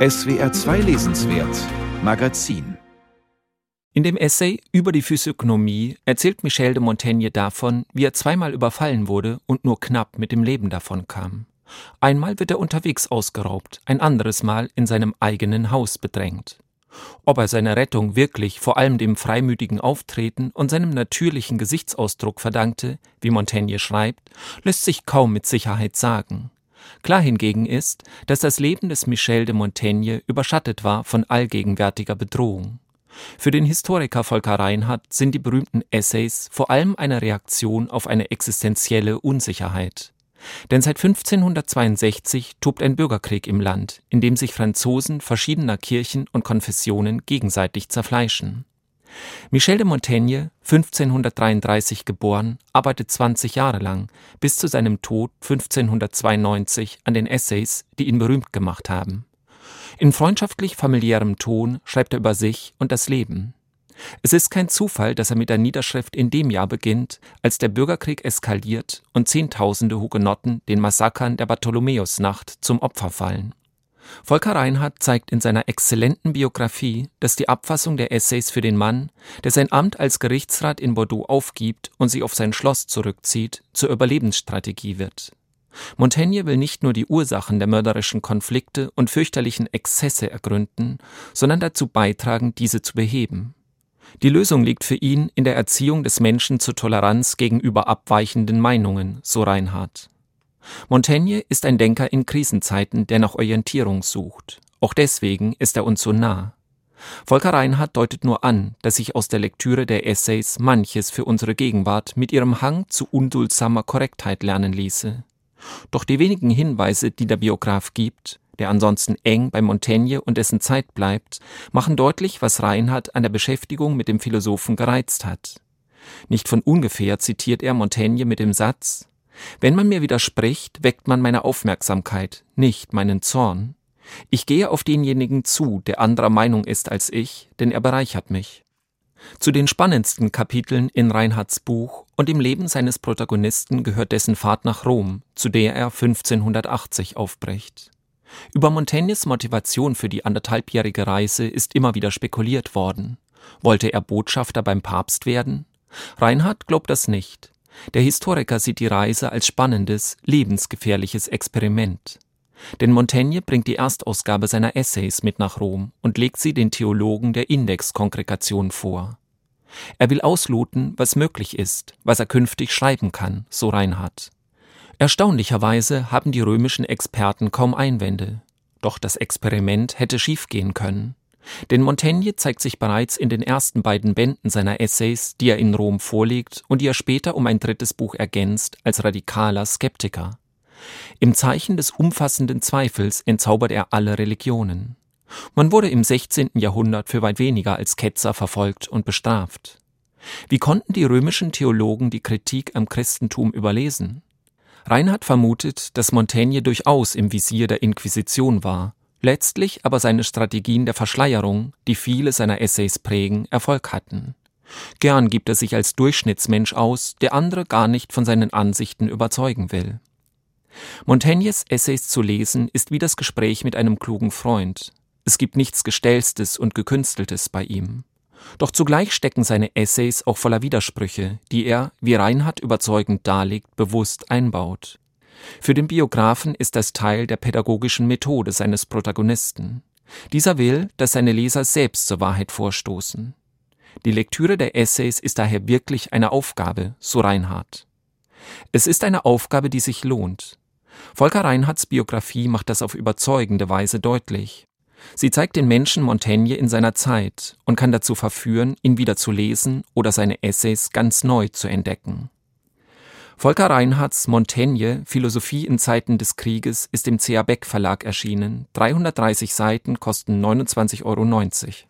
SWR 2 Lesenswert Magazin In dem Essay über die Physiognomie erzählt Michel de Montaigne davon, wie er zweimal überfallen wurde und nur knapp mit dem Leben davon kam. Einmal wird er unterwegs ausgeraubt, ein anderes Mal in seinem eigenen Haus bedrängt. Ob er seine Rettung wirklich vor allem dem freimütigen Auftreten und seinem natürlichen Gesichtsausdruck verdankte, wie Montaigne schreibt, lässt sich kaum mit Sicherheit sagen. Klar hingegen ist, dass das Leben des Michel de Montaigne überschattet war von allgegenwärtiger Bedrohung. Für den Historiker Volker Reinhardt sind die berühmten Essays vor allem eine Reaktion auf eine existenzielle Unsicherheit. Denn seit 1562 tobt ein Bürgerkrieg im Land, in dem sich Franzosen verschiedener Kirchen und Konfessionen gegenseitig zerfleischen. Michel de Montaigne, 1533 geboren, arbeitet 20 Jahre lang, bis zu seinem Tod 1592 an den Essays, die ihn berühmt gemacht haben. In freundschaftlich familiärem Ton schreibt er über sich und das Leben. Es ist kein Zufall, dass er mit der Niederschrift in dem Jahr beginnt, als der Bürgerkrieg eskaliert und Zehntausende Hugenotten den Massakern der Bartholomäusnacht zum Opfer fallen. Volker Reinhardt zeigt in seiner exzellenten Biografie, dass die Abfassung der Essays für den Mann, der sein Amt als Gerichtsrat in Bordeaux aufgibt und sich auf sein Schloss zurückzieht, zur Überlebensstrategie wird. Montaigne will nicht nur die Ursachen der mörderischen Konflikte und fürchterlichen Exzesse ergründen, sondern dazu beitragen, diese zu beheben. Die Lösung liegt für ihn in der Erziehung des Menschen zur Toleranz gegenüber abweichenden Meinungen, so Reinhardt. Montaigne ist ein Denker in Krisenzeiten, der nach Orientierung sucht. Auch deswegen ist er uns so nah. Volker Reinhardt deutet nur an, dass sich aus der Lektüre der Essays manches für unsere Gegenwart mit ihrem Hang zu unduldsamer Korrektheit lernen ließe. Doch die wenigen Hinweise, die der Biograf gibt, der ansonsten eng bei Montaigne und dessen Zeit bleibt, machen deutlich, was Reinhardt an der Beschäftigung mit dem Philosophen gereizt hat. Nicht von ungefähr zitiert er Montaigne mit dem Satz wenn man mir widerspricht, weckt man meine Aufmerksamkeit, nicht meinen Zorn. Ich gehe auf denjenigen zu, der anderer Meinung ist als ich, denn er bereichert mich. Zu den spannendsten Kapiteln in Reinhards Buch und im Leben seines Protagonisten gehört dessen Fahrt nach Rom, zu der er 1580 aufbricht. Über Montaigne Motivation für die anderthalbjährige Reise ist immer wieder spekuliert worden. Wollte er Botschafter beim Papst werden? Reinhard glaubt das nicht. Der Historiker sieht die Reise als spannendes, lebensgefährliches Experiment. Denn Montaigne bringt die Erstausgabe seiner Essays mit nach Rom und legt sie den Theologen der Indexkongregation vor. Er will ausloten, was möglich ist, was er künftig schreiben kann, so Reinhard. Erstaunlicherweise haben die römischen Experten kaum Einwände. Doch das Experiment hätte schiefgehen können. Denn Montaigne zeigt sich bereits in den ersten beiden Bänden seiner Essays, die er in Rom vorlegt und die er später um ein drittes Buch ergänzt, als radikaler Skeptiker. Im Zeichen des umfassenden Zweifels entzaubert er alle Religionen. Man wurde im 16. Jahrhundert für weit weniger als Ketzer verfolgt und bestraft. Wie konnten die römischen Theologen die Kritik am Christentum überlesen? Reinhard vermutet, dass Montaigne durchaus im Visier der Inquisition war letztlich aber seine Strategien der Verschleierung, die viele seiner Essays prägen, Erfolg hatten. Gern gibt er sich als Durchschnittsmensch aus, der andere gar nicht von seinen Ansichten überzeugen will. Montaignes Essays zu lesen ist wie das Gespräch mit einem klugen Freund. Es gibt nichts Gestellstes und Gekünsteltes bei ihm. Doch zugleich stecken seine Essays auch voller Widersprüche, die er, wie Reinhard überzeugend darlegt, bewusst einbaut. Für den Biografen ist das Teil der pädagogischen Methode seines Protagonisten. Dieser will, dass seine Leser selbst zur Wahrheit vorstoßen. Die Lektüre der Essays ist daher wirklich eine Aufgabe, so Reinhardt. Es ist eine Aufgabe, die sich lohnt. Volker Reinhardts Biografie macht das auf überzeugende Weise deutlich. Sie zeigt den Menschen Montaigne in seiner Zeit und kann dazu verführen, ihn wieder zu lesen oder seine Essays ganz neu zu entdecken. Volker Reinhardts Montaigne Philosophie in Zeiten des Krieges ist im C.A. Beck Verlag erschienen. 330 Seiten kosten 29,90 Euro